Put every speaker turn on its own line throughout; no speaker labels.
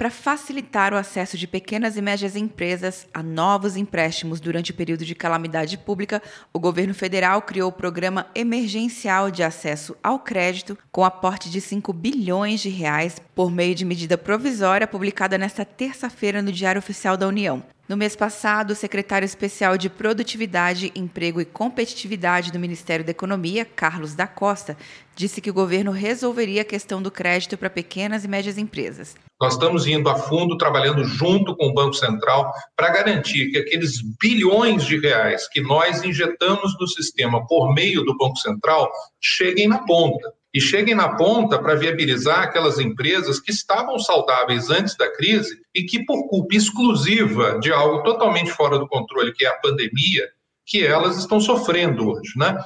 Para facilitar o acesso de pequenas e médias empresas a novos empréstimos durante o período de calamidade pública, o governo federal criou o Programa Emergencial de Acesso ao Crédito, com aporte de 5 bilhões de reais por meio de medida provisória publicada nesta terça-feira no Diário Oficial da União. No mês passado, o secretário especial de Produtividade, Emprego e Competitividade do Ministério da Economia, Carlos da Costa, disse que o governo resolveria a questão do crédito para pequenas e médias empresas.
Nós estamos indo a fundo, trabalhando junto com o Banco Central, para garantir que aqueles bilhões de reais que nós injetamos no sistema por meio do Banco Central cheguem na ponta e cheguem na ponta para viabilizar aquelas empresas que estavam saudáveis antes da crise e que, por culpa exclusiva de algo totalmente fora do controle, que é a pandemia, que elas estão sofrendo hoje, né?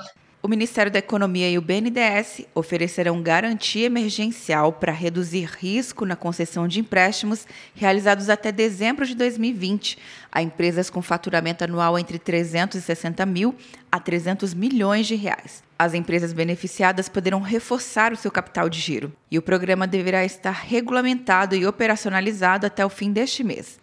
O Ministério da Economia e o BNDES oferecerão garantia emergencial para reduzir risco na concessão de empréstimos realizados até dezembro de 2020 a empresas com faturamento anual entre 360 mil a 300 milhões de reais. As empresas beneficiadas poderão reforçar o seu capital de giro e o programa deverá estar regulamentado e operacionalizado até o fim deste mês.